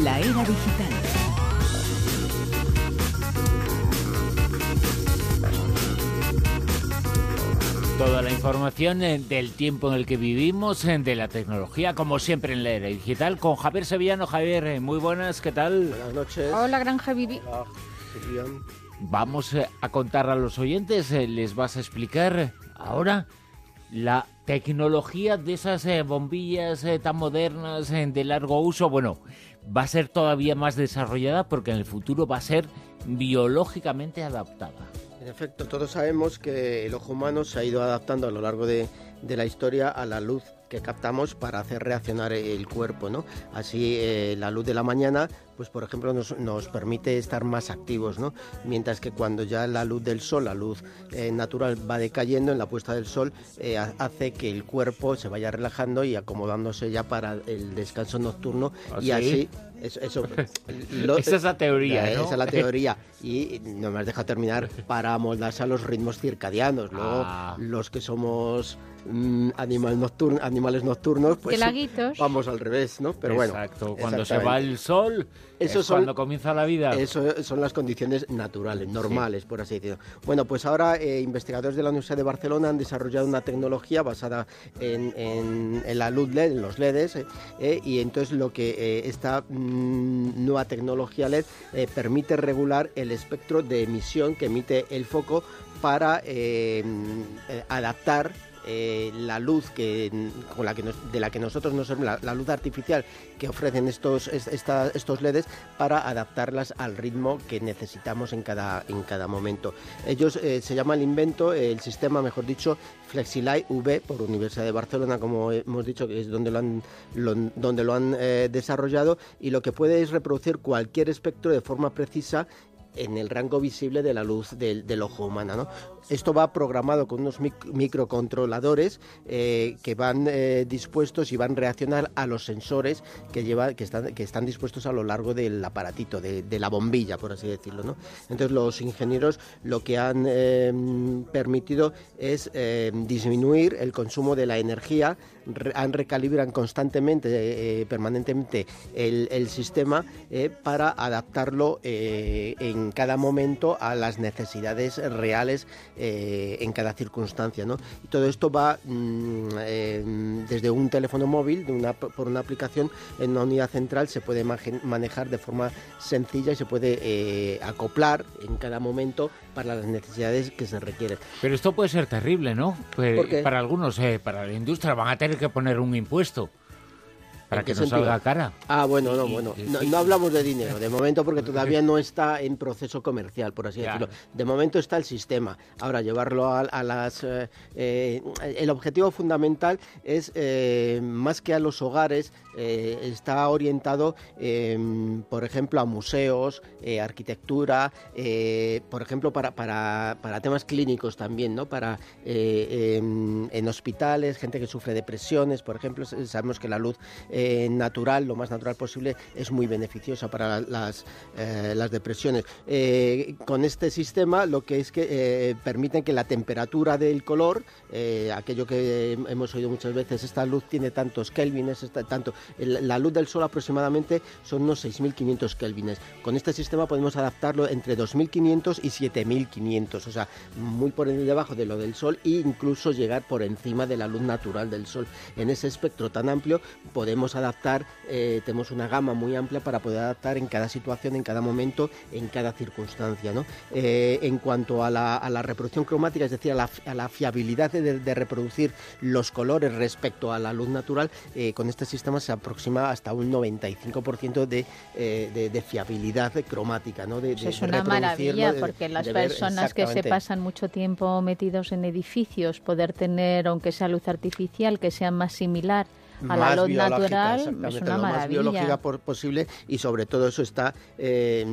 La era digital. Toda la información eh, del tiempo en el que vivimos, eh, de la tecnología, como siempre en la era digital, con Javier Sevillano. Javier, eh, muy buenas, ¿qué tal? Buenas noches. Hola, Granja Vivi. Hola. Vamos a contar a los oyentes, les vas a explicar ahora la tecnología de esas bombillas tan modernas, de largo uso. Bueno, va a ser todavía más desarrollada porque en el futuro va a ser biológicamente adaptada. En efecto, todos sabemos que el ojo humano se ha ido adaptando a lo largo de, la historia a la luz que captamos para hacer reaccionar el cuerpo, ¿no? Así eh, la luz de la mañana, pues por ejemplo nos, nos, permite estar más activos, ¿no? Mientras que cuando ya la luz del sol, la luz eh, natural va decayendo en la puesta del sol, eh, hace que el cuerpo se vaya relajando y acomodándose ya para el descanso nocturno y ¿Ah, así eso, eso lo, esa es la teoría, ¿no? Esa es la teoría. Y no me has dejado terminar para amoldarse a los ritmos circadianos. Luego, Ah. los que somos mm, animal nocturno, animales nocturnos, pues vamos al revés, ¿no? Pero bueno. Exacto, cuando se va el sol, Eso es son- cuando comienza la vida. Eso son las condiciones naturales, normales, por así decirlo. Bueno, pues ahora eh, investigadores de la Universidad de Barcelona han desarrollado una tecnología basada en, en- en la luz LED, en los LEDs, eh, eh, y entonces lo que esta mm, nueva tecnología LED permite regular el espectro de emisión que emite el foco para eh, adaptar eh, la luz que con la que nos- de la que nosotros nos la, la luz artificial que ofrecen estos estos LEDs para adaptarlas al ritmo que necesitamos en cada en cada momento. Ellos eh, se llama el invento el sistema mejor dicho Flexilight V por Universidad de Barcelona como hemos dicho que es donde lo han donde lo han eh, desarrollado y lo que puede es reproducir cualquier espectro de forma precisa en el rango visible de la luz del, ojo humano. ¿no? Esto va programado con unos mic- microcontroladores eh, que van eh, dispuestos y van a reaccionar a los sensores que, lleva, que, están, dispuestos a lo largo del aparatito, de, la bombilla, por así decirlo. Entonces los ingenieros lo que han eh, permitido es disminuir el consumo de la energía, han recalibran constantemente, permanentemente el, el sistema para adaptarlo eh, en cada momento a las necesidades reales eh, en cada circunstancia. ¿no? Y todo esto va mm, eh, desde un teléfono móvil, de una, por una aplicación en una unidad central, se puede manejar de forma sencilla y se puede eh, acoplar en cada momento para las necesidades que se requieren. Pero esto puede ser terrible, ¿no? Pues, ¿Por qué? Para algunos, eh, para la industria, van a tener que poner un impuesto para ¿En que no sentido? salga cara. Ah, bueno, no, bueno. No, no hablamos de dinero, de momento porque todavía no está en proceso comercial, por así Claro. decirlo. De momento está el sistema. Ahora, llevarlo a, a las... eh, eh, el objetivo fundamental es, eh, más que a los hogares, está orientado, eh, por ejemplo, a museos, arquitectura, por ejemplo, para, para, para temas clínicos también, ¿no? Para em, en hospitales, gente que sufre depresiones, por ejemplo, sabemos que la luz eh, natural, lo más natural posible, es muy beneficiosa para las, eh, las depresiones. Eh, con este sistema lo que es que eh, permiten que la temperatura del color, eh, aquello que hemos oído muchas veces, esta luz tiene tantos kelvines, esta- tanto, la luz del sol aproximadamente son unos 6.500 kelvines. Con este sistema podemos adaptarlo entre 2.500 y 7.500, o sea, muy por debajo de lo del sol e incluso llegar por encima de la luz natural del sol. En ese espectro tan amplio podemos adaptar, eh, tenemos una gama muy amplia para poder adaptar en cada situación, en cada momento, en cada circunstancia. ¿no? Eh, en cuanto a la, a la reproducción cromática, es decir, a la, a la fiabilidad de, de reproducir los colores respecto a la luz natural, eh, con este sistema se aproxima hasta un 95% de, eh, de, de fiabilidad cromática. ¿no? De, Pues es una maravilla porque las ver personas que se pasan mucho tiempo metidos en edificios, poder tener, aunque sea luz artificial, que sea más similar a la más luz biológica, natural, es una lo más biológica por- posible y sobre todo eso está eh,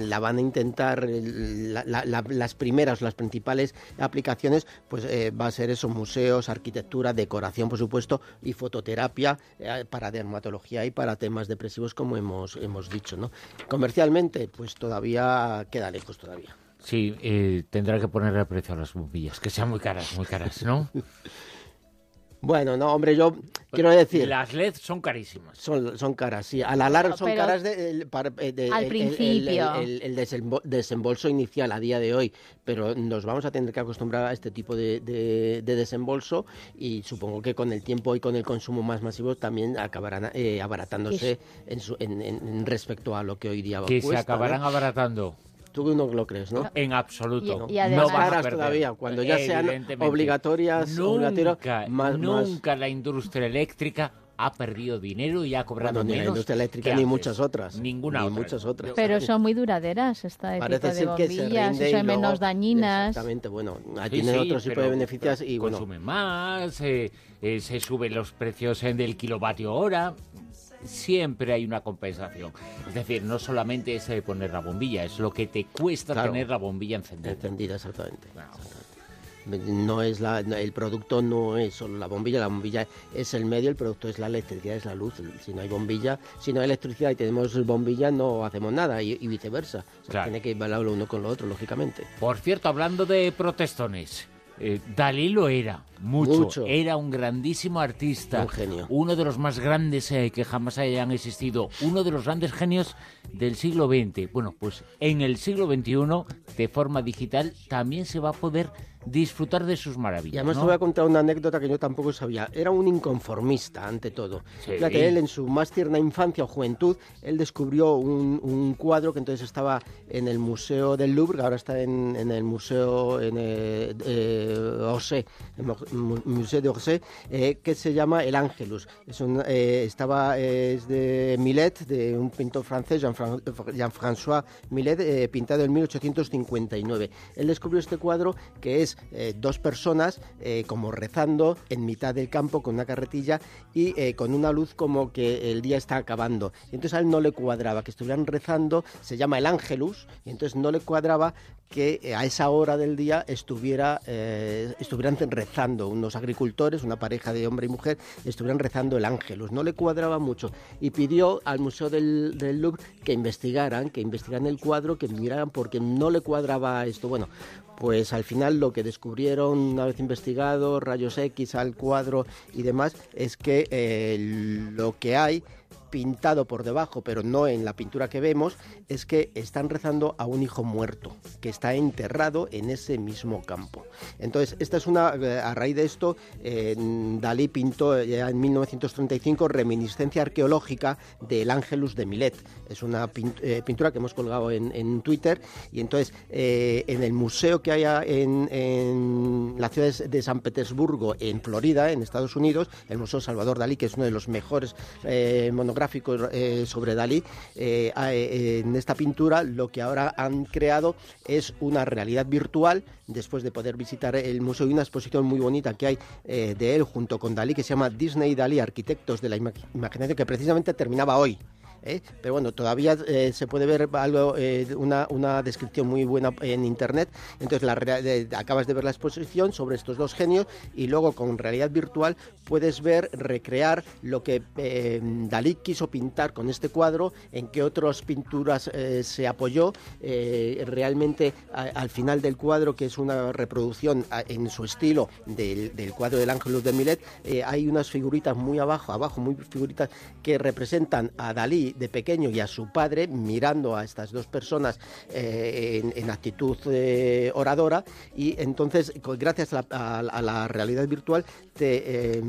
la van a intentar la- la- la- las primeras las principales aplicaciones pues eh, va a ser eso museos arquitectura decoración por supuesto y fototerapia eh, para dermatología y para temas depresivos como hemos hemos dicho no comercialmente pues todavía queda lejos todavía. Sí, eh, tendrá que ponerle precio a las bombillas, que sean muy caras, muy caras, ¿no? Bueno, no, hombre, yo quiero decir... Las LED son carísimas. Son, son caras, sí. A la larga son caras de, de, al principio. El, desembolso inicial a día de hoy, pero nos vamos a tener que acostumbrar a este tipo de, desembolso y supongo que con el tiempo y con el consumo más masivo también acabarán eh, abaratándose en, su, en, respecto a lo que hoy día que cuesta. Que se abaratando. abaratando. Tú no lo crees, ¿no? En absoluto. Y, no caras todavía, cuando ya sean obligatorias, nunca, más, nunca la industria eléctrica ha perdido dinero y ha cobrado ni menos. la industria eléctrica ni muchas otras. Ninguna ni muchas otras. Pero son muy duraderas esta época de bombillas, son menos dañinas. Exactamente, bueno, tienen otro tipo de beneficios y bueno. Consumen más, eh, eh, se suben los precios del kilovatio hora siempre hay una compensación. Es decir, no solamente es eh, poner la bombilla, es lo que te cuesta tener la bombilla encendida. Encendida, exactamente. No es la, el producto no es solo la bombilla, la bombilla es el medio, el producto es la electricidad, es la luz. Si no hay bombilla, si no hay electricidad y tenemos bombilla, no hacemos nada y, viceversa. Tiene que ir lo uno con lo otro, lógicamente. Por cierto, hablando de protestones, eh, Dalí lo era, mucho. Era un grandísimo artista. Un genio. Uno de los más grandes eh, que jamás hayan existido. Uno de los grandes genios del siglo XX. Bueno, pues en el siglo XXI, de forma digital, también se va a poder disfrutar de sus maravillas. Y además te voy a contar una anécdota que yo tampoco sabía. Era un inconformista, ante todo. Fíjate, él en su más tierna infancia o juventud, él descubrió un, cuadro que entonces estaba en el Museo del Louvre, ahora está en, el Museo en eh, Orsay, Museo eh, que se llama El Ángelus. Es un, eh, estaba, es de Millet, de un pintor francés, Jean-François Millet, pintado en 1859. Él descubrió este cuadro que es eh, dos personas eh, como rezando en mitad del campo con una carretilla y eh, con una luz como que el día está acabando. Y entonces a él no le cuadraba que estuvieran rezando, se llama el ángelus, y entonces no le cuadraba que a esa hora del día estuviera, estuvieran rezando unos agricultores, una pareja de hombre y mujer, estuvieran rezando el ángelus. No le cuadraba mucho y pidió al Museo del, del Louvre que investigaran, que investigaran el cuadro, que miraran porque no le cuadraba esto. Bueno, pues al final lo que descubrieron una vez investigado, rayos X al cuadro y demás, es que eh, lo que hay pintado por debajo, pero no en la pintura que vemos, es que están rezando a un hijo muerto, que está enterrado en ese mismo campo. Entonces, esta es una, eh, a raíz de esto, Dalí pintó ya en 1935 reminiscencia arqueológica del Ángelus de Milet. Es una eh, pintura que hemos colgado en, Twitter y entonces eh, en el museo que hay en, en, la ciudad de San Petersburgo, en Florida, en Estados Unidos, el Museo Salvador Dalí, que es uno de los mejores monográficos gráfico eh, sobre Dalí, eh, eh, en esta pintura lo que ahora han creado es una realidad virtual, después de poder visitar el museo y una exposición muy bonita que hay de él junto con Dalí, que se llama Disney Dalí, Arquitectos de la Imaginación, que precisamente terminaba hoy. ¿Eh? pero bueno, todavía eh, se puede ver algo, eh, una, una, descripción muy buena en internet. Entonces, la, acabas de ver la exposición sobre estos dos genios y luego con realidad virtual puedes ver, recrear lo que Dalí quiso pintar con este cuadro, en qué otras pinturas se apoyó. realmente, al final del cuadro, que es una reproducción en su estilo del, del cuadro del Ángelus de Milet, hay unas figuritas muy abajo, abajo, muy figuritas que representan a Dalí de pequeño y a su padre mirando a estas dos personas eh, en, actitud eh, oradora y entonces gracias a la, realidad virtual te eh,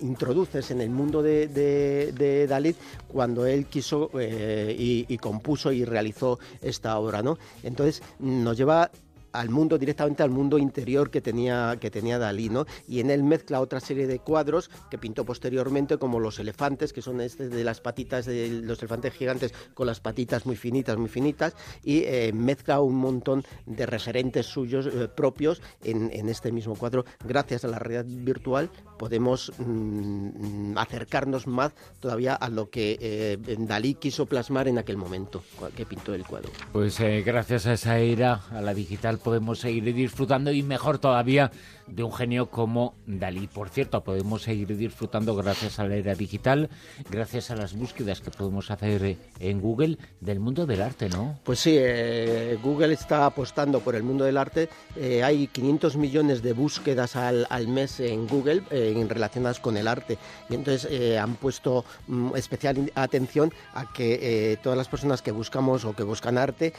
introduces en el mundo de, de, Dalit cuando él quiso y, y, compuso y realizó esta obra, ¿no? Entonces nos lleva al mundo, directamente al mundo interior que tenía, que tenía Dalí, ¿no? Y en él mezcla otra serie de cuadros que pintó posteriormente, como los elefantes, que son este de las patitas de los elefantes gigantes con las patitas muy finitas, muy finitas, y eh, mezcla un montón de referentes suyos eh, propios en, este mismo cuadro. Gracias a la realidad virtual podemos mm, acercarnos más todavía a lo que eh, Dalí quiso plasmar en aquel momento que pintó el cuadro. Pues gracias a esa era, a la digital podemos seguir disfrutando y mejor todavía de un genio como Dalí. Por cierto, podemos seguir disfrutando gracias a la era digital, gracias a las búsquedas que podemos hacer en Google del mundo del arte, ¿no? Pues sí, eh, Google está apostando por el mundo del arte. Eh, hay 500 millones de búsquedas al, mes en Google eh, relacionadas con el arte. Y entonces han puesto mm, especial atención a que todas las personas que buscamos o que buscan arte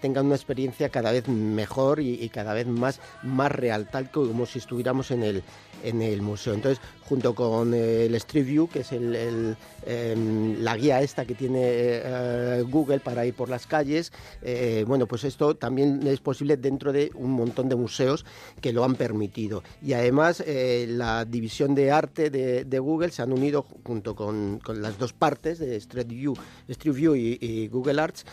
tengan una experiencia cada vez mejor y, cada vez más, más real, tal como si estuviéramos en el, en el museo. Entonces, junto con el Street View, que es em, la guía esta que tiene eh, Google para ir por las calles, eh, bueno, pues esto también es posible dentro de un montón de museos que lo han permitido. Y además, eh, la división de arte de, Google se han unido junto con, las dos partes de Street View, Street View y, Google Arts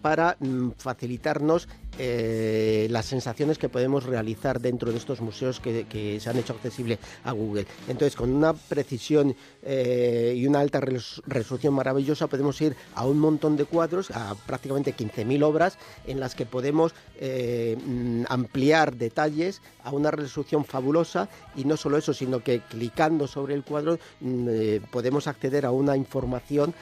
para mm, facilitarnos las sensaciones que podemos realizar dentro de estos museos que, que se han hecho accesibles a Google. Entonces, con una precisión eh, y una alta resolución maravillosa podemos ir a un montón de cuadros, a prácticamente 15.000 obras, en las que podemos eh, mm, ampliar detalles a una resolución fabulosa y no solo eso, sino que clicando sobre el cuadro mm, eh, podemos acceder a una información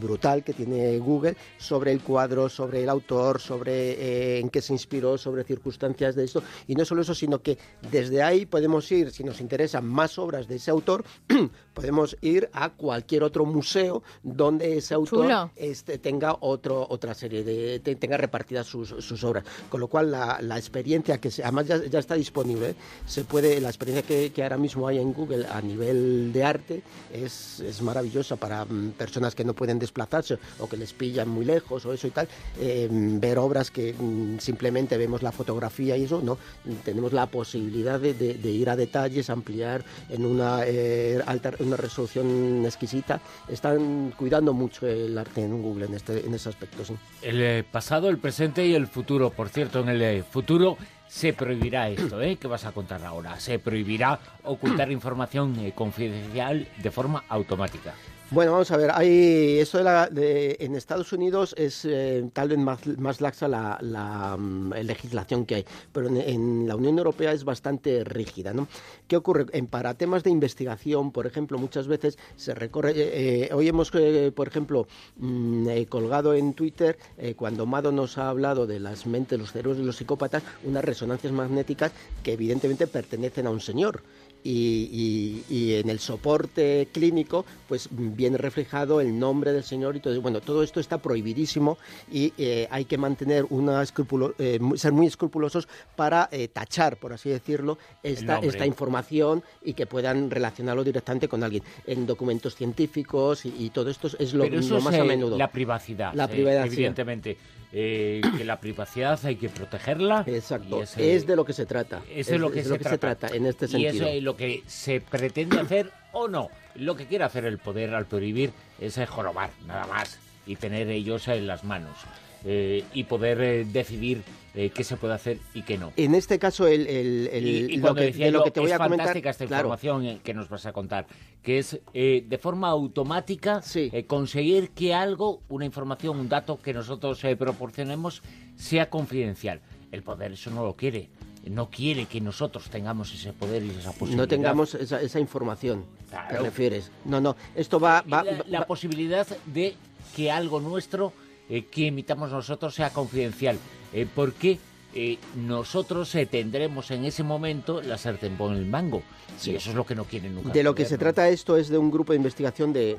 brutal que tiene Google sobre el cuadro, sobre el autor, sobre en qué se inspiró, sobre circunstancias de esto. Y no solo eso, sino que desde ahí podemos ir, si nos interesan más obras de ese autor, podemos ir a cualquier otro museo donde ese autor este, tenga otro, otra serie de, tenga repartidas sus, obras. Con lo cual la, experiencia que además ya, está disponible, ¿eh? se puede, la experiencia que, ahora mismo hay en Google a nivel de arte es, maravillosa para mm, personas que no pueden desplazarse o que les pillan muy lejos o eso y tal, eh, ver obras que mm, simplemente vemos la fotografía y eso, no, tenemos la posibilidad de, de ir a detalles, ampliar en una eh, alta, una resolución exquisita. Están cuidando mucho el arte en Google en, este, en ese aspecto. El eh, pasado, el presente y el futuro. Por cierto, en el eh, futuro se prohibirá esto, ¿eh? que vas a contar ahora. Se prohibirá ocultar información confidencial de forma automática. Bueno, vamos a ver, hay eso de la, en Estados Unidos es eh, tal vez más, laxa la, mm, legislación que hay, pero en, la Unión Europea es bastante rígida, ¿no? ¿Qué ocurre? En, para temas de investigación, por ejemplo, muchas veces se recorre, eh, eh, hoy hemos, por ejemplo, mm, colgado en Twitter, cuando Mado nos ha hablado de las mentes, los cerebros de los psicópatas, unas resonancias magnéticas que evidentemente pertenecen a un señor y, en el soporte clínico pues viene reflejado el nombre del señor y todo bueno todo esto está prohibidísimo y eh, hay que mantener una escrupulo, eh, ser muy escrupulosos para eh, tachar por así decirlo esta, esta información y que puedan relacionarlo directamente con alguien. En documentos científicos y, todo esto es lo, más a menudo. la privacidad la privacidad. evidentemente eh, que la privacidad hay que protegerla. Exacto, es, de lo que se trata. es, lo que, se, trata. en este sentido. Y eso es lo que se pretende hacer o no. Lo que quiere hacer el poder al prohibir es jorobar, nada más, y tener ellos en las manos. Eh, y poder eh, decidir eh, qué se puede hacer y qué no. En este caso, el, el, lo, que, te voy a comentar... esta información que nos vas a contar, que es de forma automática conseguir que algo, una información, un dato que nosotros proporcionemos sea confidencial. El poder eso no lo quiere no quiere que nosotros tengamos ese poder y esa posibilidad. No tengamos esa, información. ¿Te refieres? No, no. Esto va. va la, posibilidad de que algo nuestro eh, que emitamos nosotros sea confidencial, eh, porque eh, nosotros tendremos en ese momento la sartén por el mango. Sí. eso es lo que no quieren nunca. De lo que se trata esto es de un grupo de investigación de,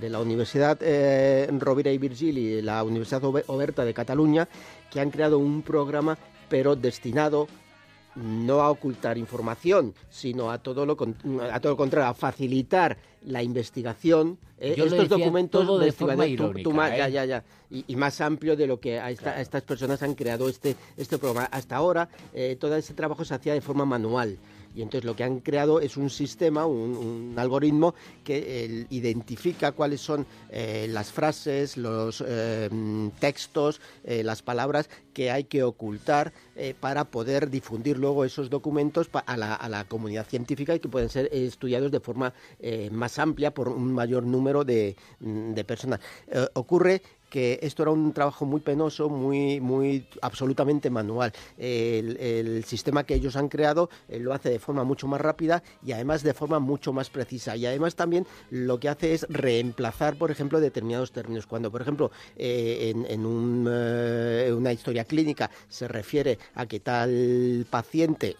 de, la Universidad Rovira y Virgili y la Universidad Oberta de Cataluña, que han creado un programa, pero destinado no a ocultar información, sino a todo lo, a todo lo contrario, a facilitar la investigación. Eh, estos documentos todo de forma irónica, ¿eh? ya, ya, y, más amplio de lo que a, estas personas han creado este, este programa. Hasta ahora, eh, todo ese trabajo se hacía de forma manual. Y entonces lo que han creado es un sistema, un, algoritmo que identifica cuáles son eh, las frases, los eh, textos, eh, las palabras que hay que ocultar para poder difundir luego esos documentos a la, comunidad científica y que pueden ser estudiados de forma más amplia por un mayor número de, de personas. ocurre que esto era un trabajo muy penoso, muy, muy absolutamente manual. El, sistema que ellos han creado eh, lo hace de forma mucho más rápida y además de forma mucho más precisa. Y además también lo que hace es reemplazar, por ejemplo, determinados términos. Cuando, por ejemplo, eh, en, en una historia clínica se refiere a que tal paciente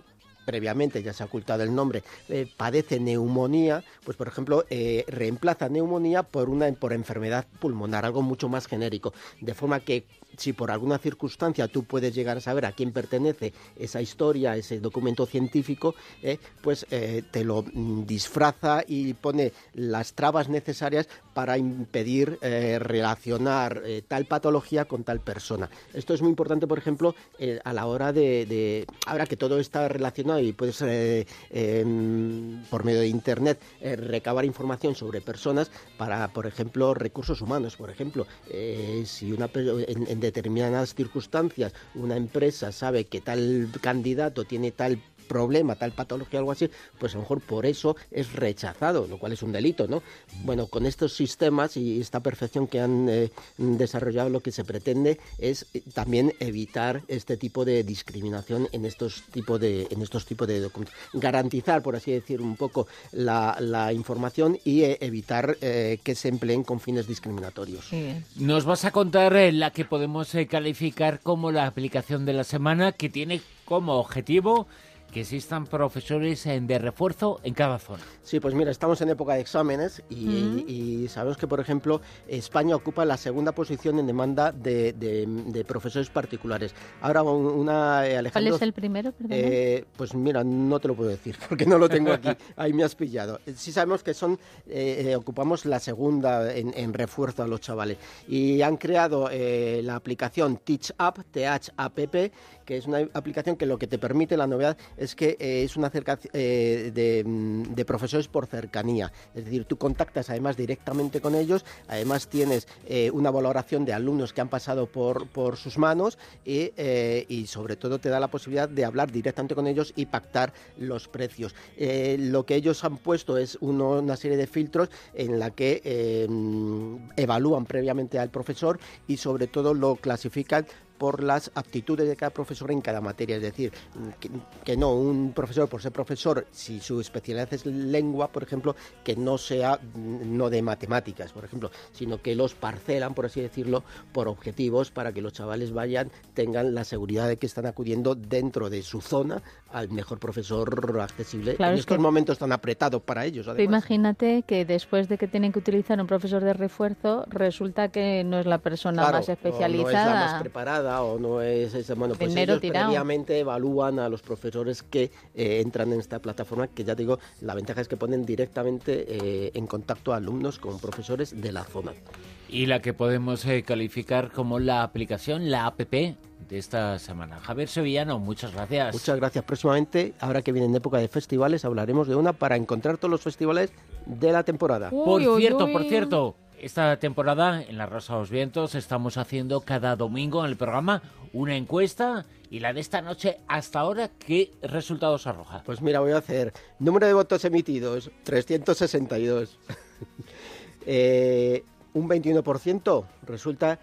previamente ya se ha ocultado el nombre, eh, padece neumonía, pues por ejemplo eh, reemplaza neumonía por una por enfermedad pulmonar, algo mucho más genérico, de forma que si por alguna circunstancia tú puedes llegar a saber a quién pertenece esa historia, ese documento científico, eh, pues te lo mm, disfraza y pone las trabas necesarias para impedir eh, relacionar tal patología con tal persona. Esto es muy importante, por ejemplo, a la hora de, ahora que todo está relacionado y puedes em, por medio de internet recabar información sobre personas para, por ejemplo, recursos humanos, por ejemplo, si una en, en determinadas circunstancias una empresa sabe que tal candidato tiene tal problema, tal patología, algo así, pues a lo mejor por eso es rechazado, lo cual es un delito, ¿no? Bueno, con estos sistemas y esta perfección que han eh, desarrollado, lo que se pretende es eh, también evitar este tipo de discriminación en estos tipos de, en estos tipos de documentos. Garantizar, por así decir, un poco la, información y eh, evitar que se empleen con fines discriminatorios. Nos vas a contar la que podemos calificar como la aplicación de la semana que tiene como objetivo que existan profesores de refuerzo en cada zona. Sí, pues mira, estamos en época de exámenes y, sabemos que, por ejemplo, España ocupa la segunda posición en demanda de, profesores particulares. Ahora, una, eh, Alejandro... ¿Cuál es el primero? Eh, pues mira, no te lo puedo decir porque no lo tengo aquí. Ahí me has pillado. Sí sabemos que son eh, ocupamos la segunda en, refuerzo a los chavales y han creado la aplicación Teach App, T-H-A-P-P, que es una aplicación que lo que te permite, la novedad, es que eh, es una eh, mm, de, profesores por cercanía. Es decir, tú contactas además directamente con ellos, además tienes eh, una valoración de alumnos que han pasado por, por sus manos y, y, sobre todo te da la posibilidad de hablar directamente con ellos y pactar los precios. lo que ellos han puesto es una serie de filtros en la que mm, evalúan previamente al profesor y sobre todo lo clasifican por las aptitudes de cada profesor en cada materia. Es decir, que, no, un profesor por ser profesor, si su especialidad es lengua, por ejemplo, que no sea no de matemáticas, por ejemplo, sino que los parcelan, por así decirlo, por objetivos para que los chavales vayan, tengan la seguridad de que están acudiendo dentro de su zona al mejor profesor accesible en estos momentos tan apretados para ellos. Imagínate que después de que tienen que utilizar un profesor de refuerzo, resulta que no es la persona más especializada. No es la más preparada o no es ese, bueno, pues ellos previamente evalúan a los profesores que eh, entran en esta plataforma, que ya digo, la ventaja es que ponen directamente eh, en contacto a alumnos con profesores de la zona. Y la que podemos eh, calificar como la aplicación, la APP de esta semana. Javier Sevillano, muchas gracias. Muchas gracias. Próximamente, ahora que viene en época de festivales, hablaremos de una para encontrar todos los festivales de la temporada. por cierto, por cierto, esta temporada en La Rosa de los Vientos estamos haciendo cada domingo en el programa una encuesta y la de esta noche hasta ahora, ¿qué resultados arroja? Pues mira, voy a hacer número de votos emitidos, 362. eh, un 21% resulta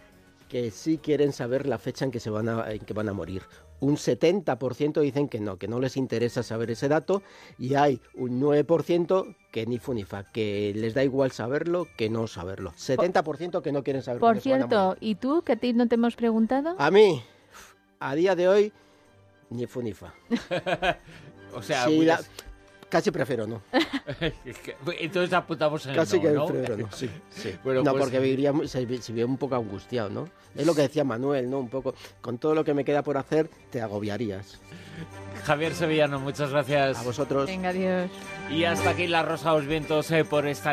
que sí quieren saber la fecha en que, se van a, en que van a morir. Un 70% dicen que no, que no les interesa saber ese dato y hay un 9% que ni fu ni fa, que les da igual saberlo que no saberlo. 70% que no quieren saber. Por cierto, ¿y tú que a ti no te hemos preguntado? A mí, a día de hoy, ni fu ni fa. o sea, Casi prefiero no. Entonces apuntamos en el Casi que prefiero no, sí. no, pues porque viviría, se, se un poco angustiado, ¿no? Es lo que decía Manuel, ¿no? Un poco, con todo lo que me queda por hacer, te agobiarías. Javier Sevillano, muchas gracias. A vosotros. Venga, adiós. Y hasta aquí la Rosa de los Vientos eh, por esta